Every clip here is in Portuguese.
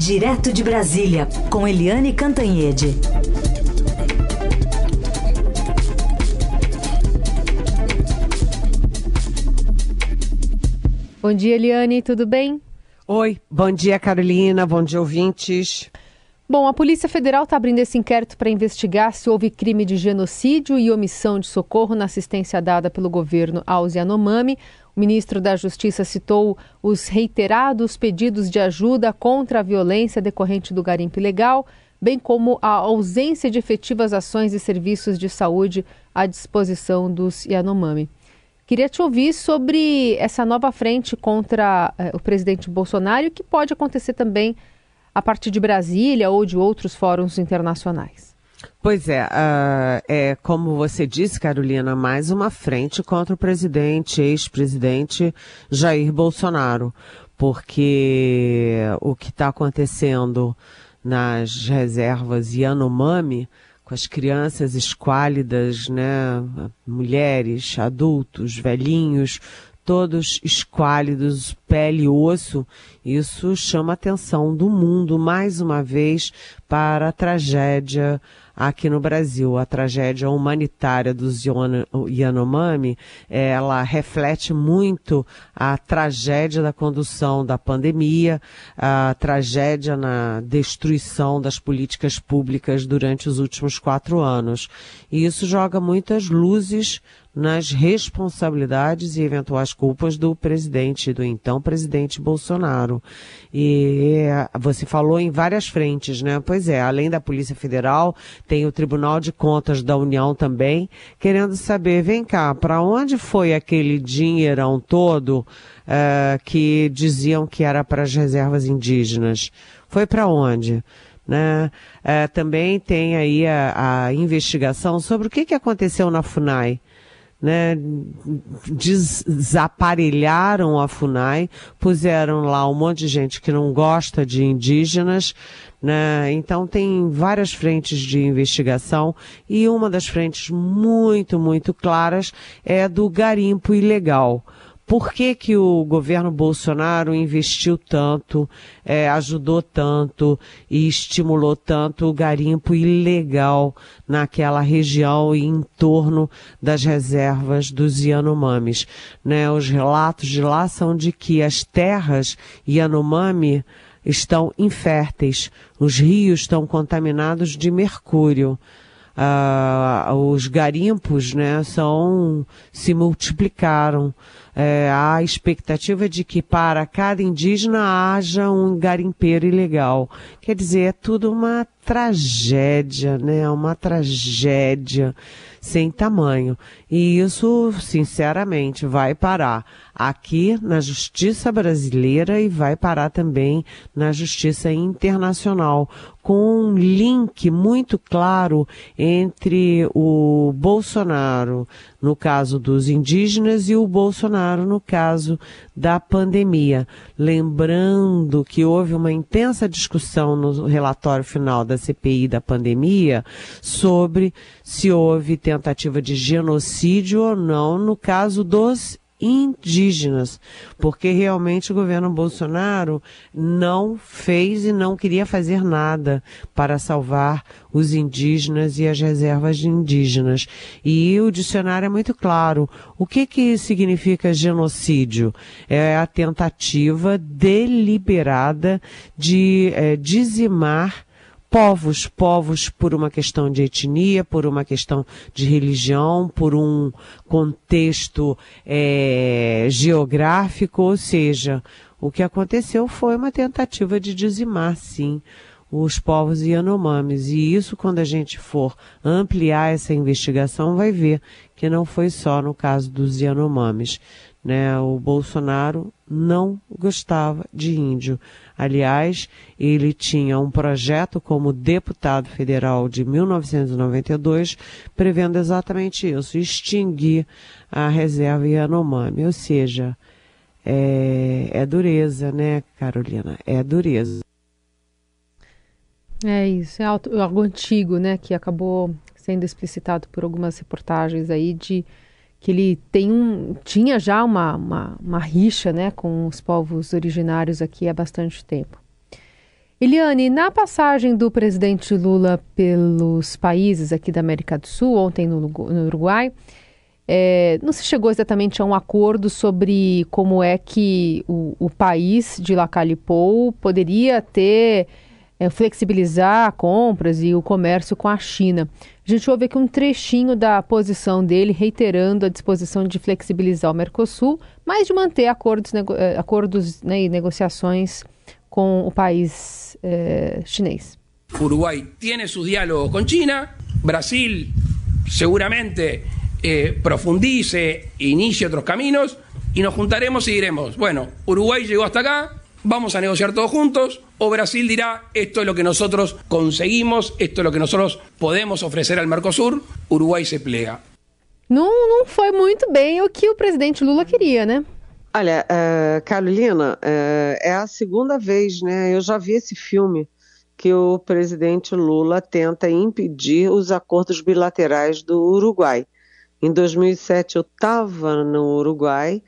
Direto de Brasília, com Eliane Cantanhede. Bom dia, Eliane, tudo bem? Oi, bom dia, Carolina, bom dia, ouvintes. Bom, a Polícia Federal está abrindo esse inquérito para investigar se houve crime de genocídio e omissão de socorro na assistência dada pelo governo aos Yanomami. O ministro da Justiça citou os reiterados pedidos de ajuda contra a violência decorrente do garimpo ilegal, bem como a ausência de efetivas ações e serviços de saúde à disposição dos Yanomami. Queria te ouvir sobre essa nova frente contra eh, o presidente Bolsonaro que pode acontecer também a partir de Brasília ou de outros fóruns internacionais? Pois é, uh, é como você disse, Carolina, mais uma frente contra o presidente, ex-presidente Jair Bolsonaro, porque o que está acontecendo nas reservas Yanomami, com as crianças esquálidas, né, mulheres, adultos, velhinhos, todos esquálidos, pele e osso, isso chama a atenção do mundo mais uma vez para a tragédia aqui no Brasil. A tragédia humanitária dos Yanomami, ela reflete muito a tragédia da condução da pandemia, a tragédia na destruição das políticas públicas durante os últimos quatro anos. E isso joga muitas luzes nas responsabilidades e eventuais culpas do presidente, do então presidente Bolsonaro. E você falou em várias frentes, né? Pois é, além da Polícia Federal, tem o Tribunal de Contas da União também, querendo saber, vem cá, para onde foi aquele dinheirão todo uh, que diziam que era para as reservas indígenas? Foi para onde? Né? Uh, também tem aí a, a investigação sobre o que, que aconteceu na FUNAI né, desaparelharam a FUNAI, puseram lá um monte de gente que não gosta de indígenas, né, então tem várias frentes de investigação e uma das frentes muito, muito claras é do garimpo ilegal. Por que, que o governo Bolsonaro investiu tanto, é, ajudou tanto e estimulou tanto o garimpo ilegal naquela região e em torno das reservas dos Yanomamis? Né? Os relatos de lá são de que as terras Yanomami estão inférteis, os rios estão contaminados de mercúrio. Uh, os garimpos né, são, se multiplicaram é, a expectativa de que para cada indígena haja um garimpeiro ilegal. Quer dizer, é tudo uma tragédia, né? Uma tragédia sem tamanho. E isso, sinceramente, vai parar aqui na justiça brasileira e vai parar também na justiça internacional, com um link muito claro entre o Bolsonaro, no caso dos indígenas, e o Bolsonaro, no caso da pandemia. Lembrando que houve uma intensa discussão no relatório final da CPI da pandemia sobre se houve tentativa de genocídio ou não no caso dos indígenas, porque realmente o governo Bolsonaro não fez e não queria fazer nada para salvar os indígenas e as reservas indígenas. E o dicionário é muito claro. O que que significa genocídio? É a tentativa deliberada de é, dizimar povos, povos por uma questão de etnia, por uma questão de religião, por um contexto é, geográfico, ou seja, o que aconteceu foi uma tentativa de dizimar, sim, os povos Yanomamis. E isso, quando a gente for ampliar essa investigação, vai ver que não foi só no caso dos Yanomamis. Né? O Bolsonaro não gostava de índio. Aliás, ele tinha um projeto como deputado federal de 1992, prevendo exatamente isso, extinguir a reserva Yanomami. Ou seja, é, é dureza, né, Carolina? É dureza. É isso, é algo antigo, né, que acabou sendo explicitado por algumas reportagens aí de que ele tem um, tinha já uma, uma, uma rixa né, com os povos originários aqui há bastante tempo. Eliane, na passagem do presidente Lula pelos países aqui da América do Sul, ontem no, no Uruguai, é, não se chegou exatamente a um acordo sobre como é que o, o país de Lacalipou poderia ter é, flexibilizar compras e o comércio com a China. A gente ouve aqui um trechinho da posição dele, reiterando a disposição de flexibilizar o Mercosul, mas de manter acordos, nego, é, acordos né, e negociações com o país eh, chinês. Uruguay tiene sus diálogos con China, Brasil seguramente eh, profundice, inicie otros caminos y nos juntaremos y diremos, bueno, Uruguay llegó hasta acá, vamos a negociar todos juntos, o Brasil dirá, esto es lo que nosotros conseguimos, esto es lo que nosotros podemos ofrecer al Mercosur, Uruguay se plega. Não, não foi muito bem o que o presidente Lula queria, né? Olha, uh, Carolina, uh, é a segunda vez, né? Eu já vi esse filme que o presidente Lula tenta impedir os acordos bilaterais do Uruguai. Em 2007 eu estava no Uruguai,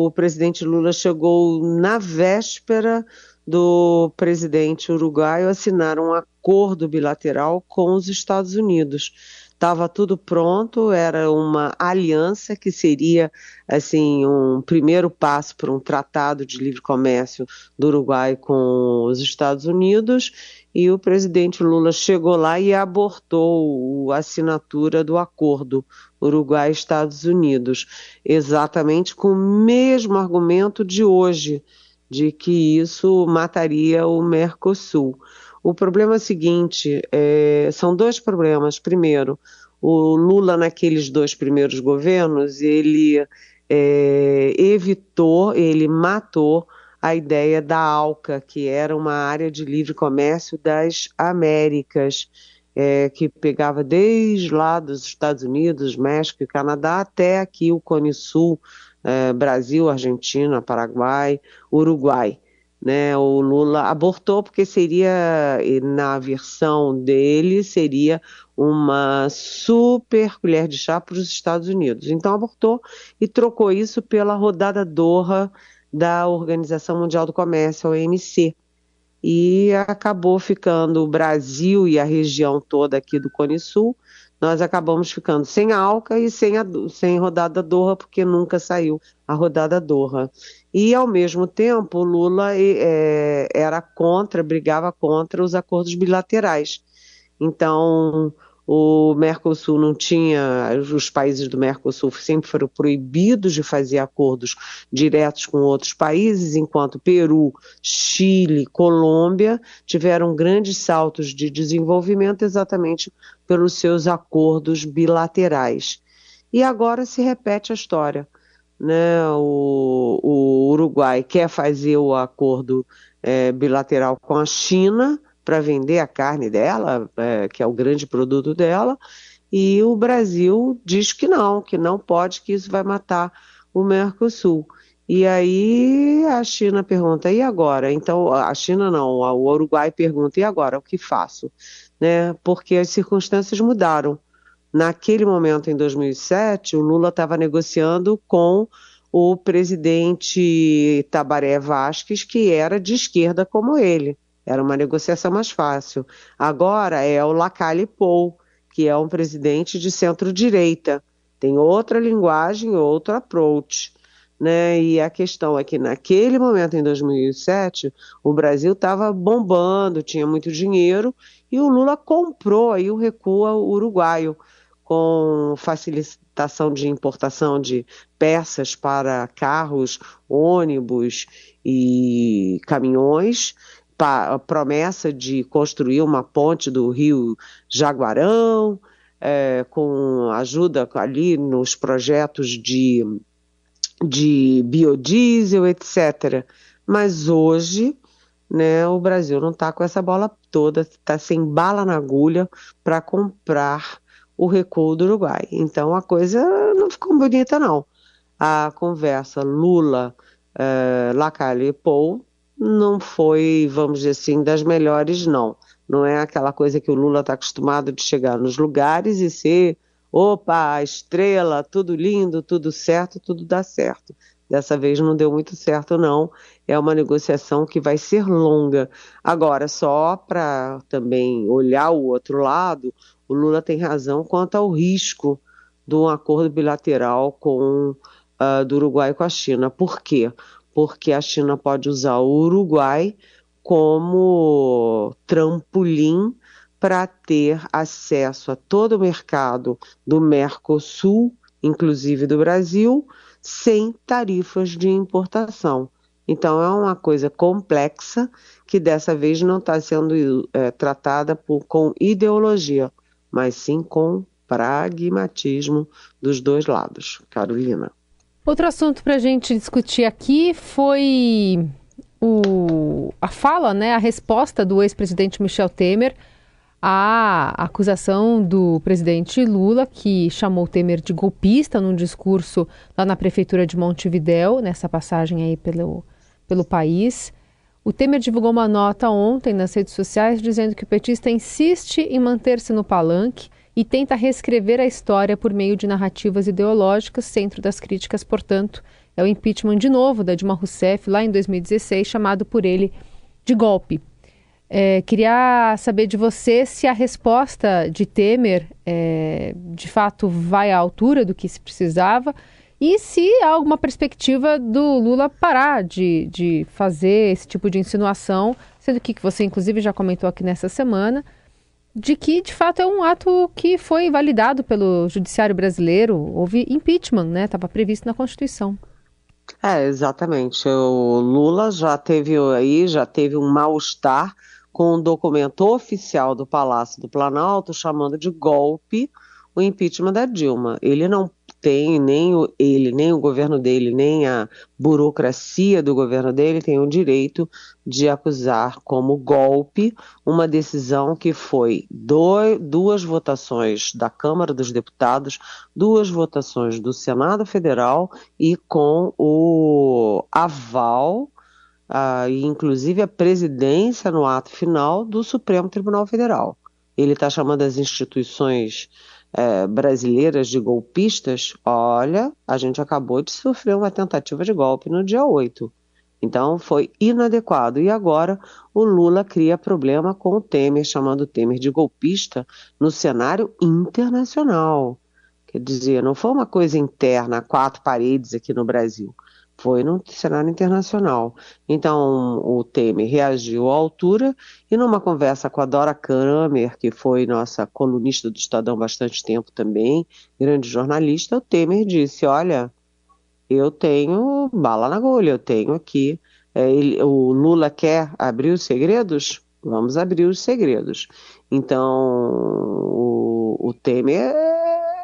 o presidente Lula chegou na véspera do presidente uruguaio assinar um acordo bilateral com os Estados Unidos. Estava tudo pronto, era uma aliança que seria assim um primeiro passo para um tratado de livre comércio do Uruguai com os Estados Unidos e o presidente Lula chegou lá e abortou a assinatura do acordo Uruguai-Estados Unidos, exatamente com o mesmo argumento de hoje, de que isso mataria o Mercosul. O problema é o seguinte: é, são dois problemas. Primeiro, o Lula, naqueles dois primeiros governos, ele é, evitou, ele matou a ideia da ALCA, que era uma área de livre comércio das Américas, é, que pegava desde lá dos Estados Unidos, México e Canadá até aqui o Cone Sul, é, Brasil, Argentina, Paraguai, Uruguai né? O Lula abortou porque seria, na versão dele, seria uma super colher de chá para os Estados Unidos. Então abortou e trocou isso pela rodada Doha da Organização Mundial do Comércio, a OMC. E acabou ficando o Brasil e a região toda aqui do Cone Sul nós acabamos ficando sem Alca e sem, a, sem rodada Doha, porque nunca saiu a rodada Doha. E, ao mesmo tempo, Lula é, era contra, brigava contra os acordos bilaterais. Então, o Mercosul não tinha, os países do Mercosul sempre foram proibidos de fazer acordos diretos com outros países, enquanto Peru, Chile, Colômbia tiveram grandes saltos de desenvolvimento exatamente pelos seus acordos bilaterais. E agora se repete a história. Né? O, o Uruguai quer fazer o acordo é, bilateral com a China para vender a carne dela, é, que é o grande produto dela, e o Brasil diz que não, que não pode, que isso vai matar o Mercosul. E aí a China pergunta, e agora? Então, a China não, o Uruguai pergunta, e agora? O que faço? Né? Porque as circunstâncias mudaram. Naquele momento, em 2007, o Lula estava negociando com o presidente Tabaré Vasquez, que era de esquerda como ele. Era uma negociação mais fácil. Agora é o Lacalle Pou, que é um presidente de centro-direita. Tem outra linguagem, outro approach. Né? E a questão é que naquele momento, em 2007, o Brasil estava bombando, tinha muito dinheiro, e o Lula comprou aí o recuo uruguaio, com facilitação de importação de peças para carros, ônibus e caminhões, a promessa de construir uma ponte do rio Jaguarão, é, com ajuda ali nos projetos de, de biodiesel, etc. Mas hoje, né, o Brasil não está com essa bola toda, está sem bala na agulha para comprar o recuo do Uruguai. Então a coisa não ficou bonita, não. A conversa Lula, uh, Lacalle Paul não foi, vamos dizer assim, das melhores, não. Não é aquela coisa que o Lula está acostumado de chegar nos lugares e ser, opa, estrela, tudo lindo, tudo certo, tudo dá certo. Dessa vez não deu muito certo, não. É uma negociação que vai ser longa. Agora, só para também olhar o outro lado, o Lula tem razão quanto ao risco de um acordo bilateral com uh, do Uruguai com a China. Por quê? Porque a China pode usar o Uruguai como trampolim para ter acesso a todo o mercado do Mercosul, inclusive do Brasil, sem tarifas de importação. Então é uma coisa complexa que dessa vez não está sendo é, tratada por, com ideologia, mas sim com pragmatismo dos dois lados. Carolina. Outro assunto para a gente discutir aqui foi o, a fala, né, a resposta do ex-presidente Michel Temer à acusação do presidente Lula, que chamou Temer de golpista num discurso lá na prefeitura de Montevidéu, nessa passagem aí pelo, pelo país. O Temer divulgou uma nota ontem nas redes sociais dizendo que o petista insiste em manter-se no palanque e tenta reescrever a história por meio de narrativas ideológicas, centro das críticas, portanto, é o impeachment de novo da Dilma Rousseff, lá em 2016, chamado por ele de golpe. É, queria saber de você se a resposta de Temer é, de fato vai à altura do que se precisava e se há alguma perspectiva do Lula parar de, de fazer esse tipo de insinuação, sendo que, que você inclusive já comentou aqui nessa semana, de que de fato é um ato que foi validado pelo judiciário brasileiro. Houve impeachment, né? Estava previsto na Constituição. É, exatamente. O Lula já teve aí, já teve um mal-estar com um documento oficial do Palácio do Planalto chamando de golpe o impeachment da Dilma. Ele não tem nem o, ele, nem o governo dele, nem a burocracia do governo dele tem o direito de acusar como golpe uma decisão que foi do, duas votações da Câmara dos Deputados, duas votações do Senado Federal e com o aval inclusive a presidência no ato final do Supremo Tribunal Federal. Ele está chamando as instituições é, brasileiras de golpistas, olha, a gente acabou de sofrer uma tentativa de golpe no dia 8. Então foi inadequado. E agora o Lula cria problema com o Temer, chamando o Temer de golpista no cenário internacional. Quer dizer, não foi uma coisa interna, quatro paredes aqui no Brasil foi no cenário internacional. Então, o Temer reagiu à altura e numa conversa com a Dora Kramer, que foi nossa colunista do Estadão bastante tempo também, grande jornalista, o Temer disse, olha, eu tenho bala na agulha, eu tenho aqui, é, ele, o Lula quer abrir os segredos? Vamos abrir os segredos. Então, o, o Temer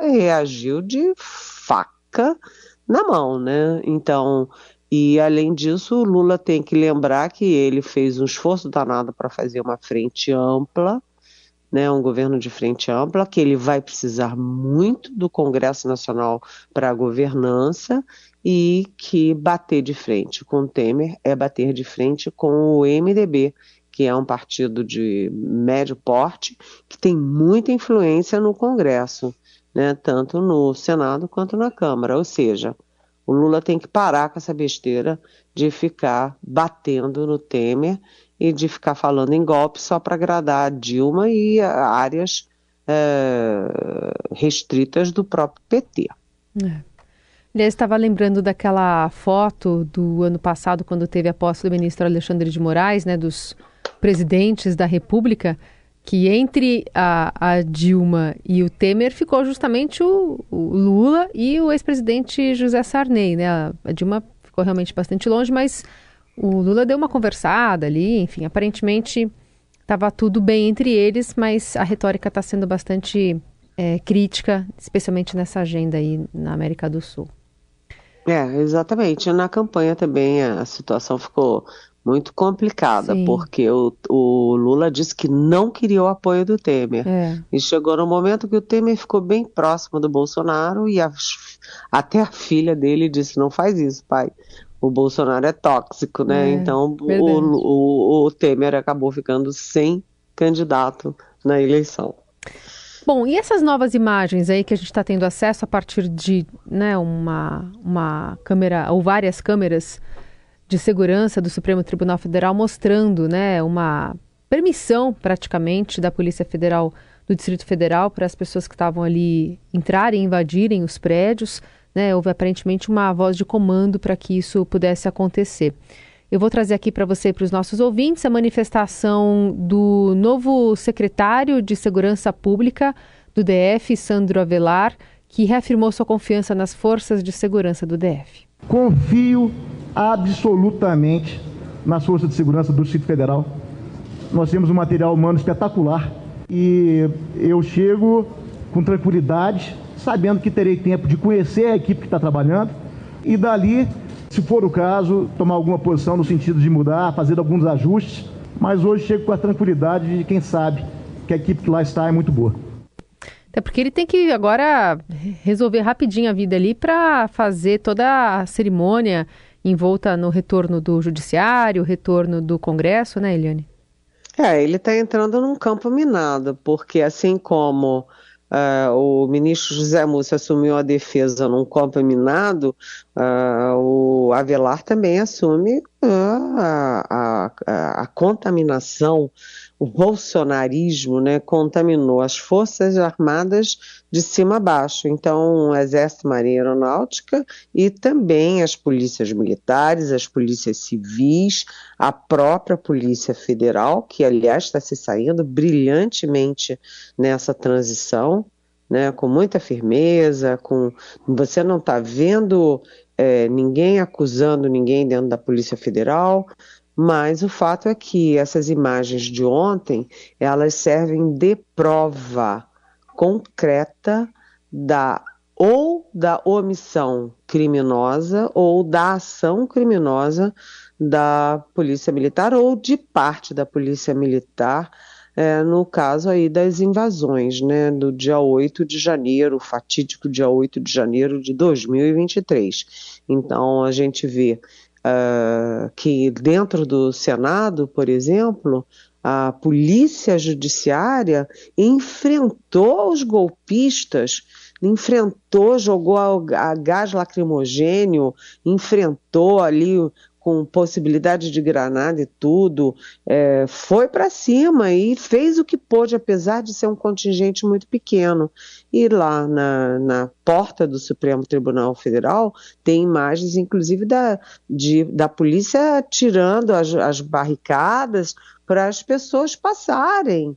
reagiu de faca na mão, né? Então, e além disso, Lula tem que lembrar que ele fez um esforço danado para fazer uma frente ampla, né, um governo de frente ampla, que ele vai precisar muito do Congresso Nacional para a governança e que bater de frente com o Temer é bater de frente com o MDB, que é um partido de médio porte, que tem muita influência no Congresso né, tanto no Senado quanto na Câmara. Ou seja, o Lula tem que parar com essa besteira de ficar batendo no Temer e de ficar falando em golpe só para agradar a Dilma e a áreas é, restritas do próprio PT. É. Aliás, estava lembrando daquela foto do ano passado, quando teve a posse do ministro Alexandre de Moraes, né, dos presidentes da República que entre a, a, Dilma e o Temer ficou justamente o, o Lula e o ex-presidente José Sarney, né? A, Dilma ficou realmente bastante longe, mas o Lula deu uma conversada ali, enfim, aparentemente estava tudo bem entre eles, mas a retórica está sendo bastante é, crítica, especialmente nessa agenda aí na América do Sul. É, exatamente. Na campanha também a situação ficou muito complicada, Sim. porque o, o, Lula disse que não queria o apoio do Temer. É. E chegou no momento que o Temer ficou bem próximo do Bolsonaro e a, até a filha dele disse: não faz isso, pai. O Bolsonaro é tóxico, né? É, então o, o, o Temer acabou ficando sem candidato na eleição. Bom, e essas novas imagens aí que a gente está tendo acesso a partir de né, uma, uma câmera ou várias câmeras de segurança do Supremo Tribunal Federal mostrando né, uma permissão praticamente da Polícia Federal do Distrito Federal para as pessoas que estavam ali entrarem, invadirem os prédios. Né, houve aparentemente uma voz de comando para que isso pudesse acontecer. Eu vou trazer aqui para você e para os nossos ouvintes a manifestação do novo secretário de Segurança Pública do DF, Sandro Avelar, que reafirmou sua confiança nas forças de segurança do DF. Confio absolutamente nas forças de segurança do Distrito Federal. Nós temos um material humano espetacular e eu chego com tranquilidade, sabendo que terei tempo de conhecer a equipe que está trabalhando e dali, se for o caso, tomar alguma posição no sentido de mudar, fazer alguns ajustes. Mas hoje chego com a tranquilidade de quem sabe que a equipe que lá está é muito boa. Até porque ele tem que agora resolver rapidinho a vida ali para fazer toda a cerimônia envolta no retorno do judiciário, retorno do Congresso, né, Eliane? É, ele está entrando num campo minado, porque assim como uh, o ministro José Múcio assumiu a defesa num campo minado, uh, o Avelar também assume a, a, a contaminação o bolsonarismo né, contaminou as forças armadas de cima a baixo. Então, o Exército, Marinha Aeronáutica e também as polícias militares, as polícias civis, a própria Polícia Federal, que, aliás, está se saindo brilhantemente nessa transição. Né, com muita firmeza, com você não está vendo é, ninguém acusando ninguém dentro da Polícia Federal, mas o fato é que essas imagens de ontem, elas servem de prova concreta da ou da omissão criminosa ou da ação criminosa da Polícia Militar ou de parte da Polícia Militar, é, no caso aí das invasões, né, do dia 8 de janeiro, fatídico dia 8 de janeiro de 2023. Então a gente vê uh, que dentro do Senado, por exemplo, a polícia judiciária enfrentou os golpistas, enfrentou, jogou a, a gás lacrimogênio, enfrentou ali com possibilidade de granada e tudo, é, foi para cima e fez o que pôde, apesar de ser um contingente muito pequeno. E lá na, na porta do Supremo Tribunal Federal tem imagens, inclusive, da, de, da polícia tirando as, as barricadas para as pessoas passarem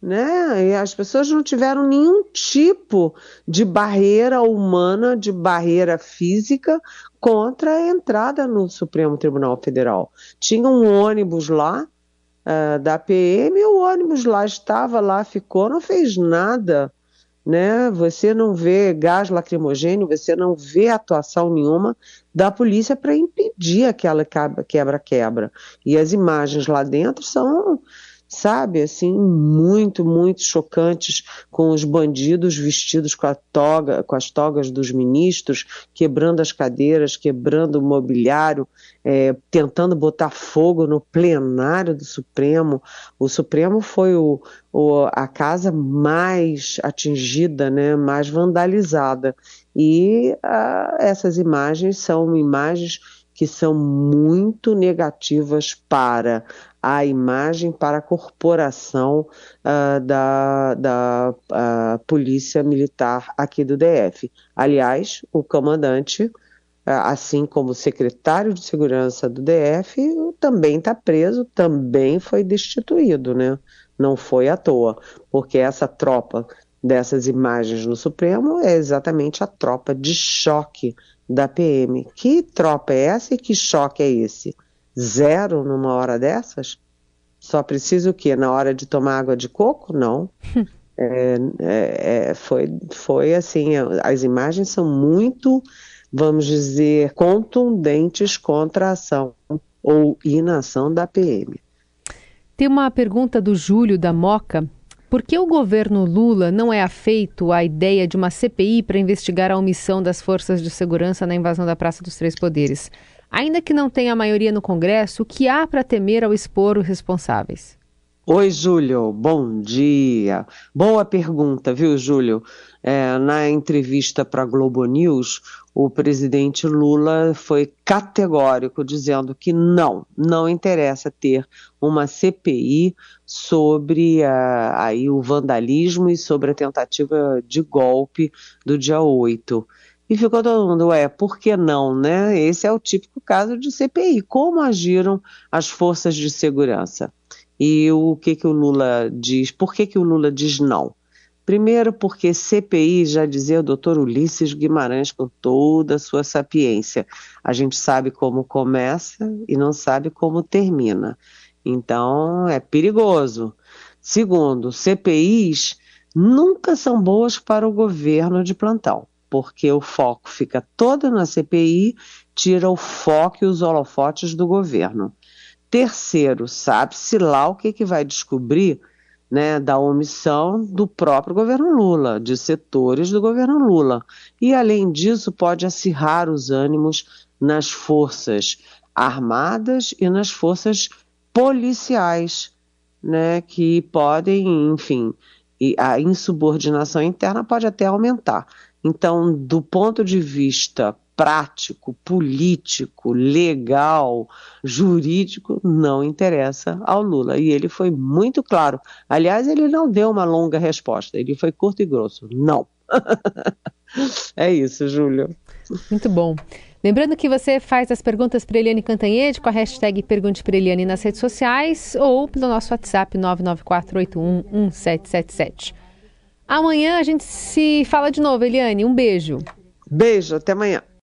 né? E as pessoas não tiveram nenhum tipo de barreira humana, de barreira física contra a entrada no Supremo Tribunal Federal. Tinha um ônibus lá uh, da PM, o ônibus lá estava lá, ficou, não fez nada. Né? Você não vê gás lacrimogênio, você não vê atuação nenhuma da polícia para impedir aquela quebra-quebra. E as imagens lá dentro são sabe, assim, muito, muito chocantes com os bandidos vestidos com a toga, com as togas dos ministros, quebrando as cadeiras, quebrando o mobiliário, é, tentando botar fogo no plenário do Supremo. O Supremo foi o, o, a casa mais atingida, né, mais vandalizada. E a, essas imagens são imagens que são muito negativas para a imagem, para a corporação uh, da, da uh, Polícia Militar aqui do DF. Aliás, o comandante, uh, assim como o secretário de Segurança do DF, também está preso, também foi destituído, né? Não foi à toa, porque essa tropa dessas imagens no Supremo é exatamente a tropa de choque da PM. Que tropa é essa e que choque é esse? Zero numa hora dessas? Só precisa o quê? Na hora de tomar água de coco? Não. é, é, é, foi, foi assim, as imagens são muito, vamos dizer, contundentes contra a ação ou inação da PM. Tem uma pergunta do Júlio da Moca por que o governo Lula não é afeito à ideia de uma CPI para investigar a omissão das forças de segurança na invasão da Praça dos Três Poderes? Ainda que não tenha maioria no Congresso, o que há para temer ao expor os responsáveis? Oi, Júlio, bom dia. Boa pergunta, viu, Júlio? É, na entrevista para a Globo News, o presidente Lula foi categórico dizendo que não, não interessa ter uma CPI sobre uh, aí o vandalismo e sobre a tentativa de golpe do dia 8. E ficou todo mundo, ué, por que não, né? Esse é o típico caso de CPI. Como agiram as forças de segurança? E o que, que o Lula diz? Por que, que o Lula diz não? Primeiro, porque CPI, já dizia o doutor Ulisses Guimarães com toda a sua sapiência, a gente sabe como começa e não sabe como termina. Então, é perigoso. Segundo, CPIs nunca são boas para o governo de plantão, porque o foco fica todo na CPI, tira o foco e os holofotes do governo. Terceiro, sabe-se lá o que, que vai descobrir né, da omissão do próprio governo Lula, de setores do governo Lula. E, além disso, pode acirrar os ânimos nas forças armadas e nas forças policiais, né, que podem, enfim, a insubordinação interna pode até aumentar. Então, do ponto de vista prático, político, legal, jurídico, não interessa ao Lula. E ele foi muito claro. Aliás, ele não deu uma longa resposta, ele foi curto e grosso. Não. é isso, Júlio. Muito bom. Lembrando que você faz as perguntas para Eliane Cantanhede com a hashtag Pergunte para Eliane nas redes sociais ou pelo nosso WhatsApp 994811777. Amanhã a gente se fala de novo, Eliane. Um beijo. Beijo, até amanhã.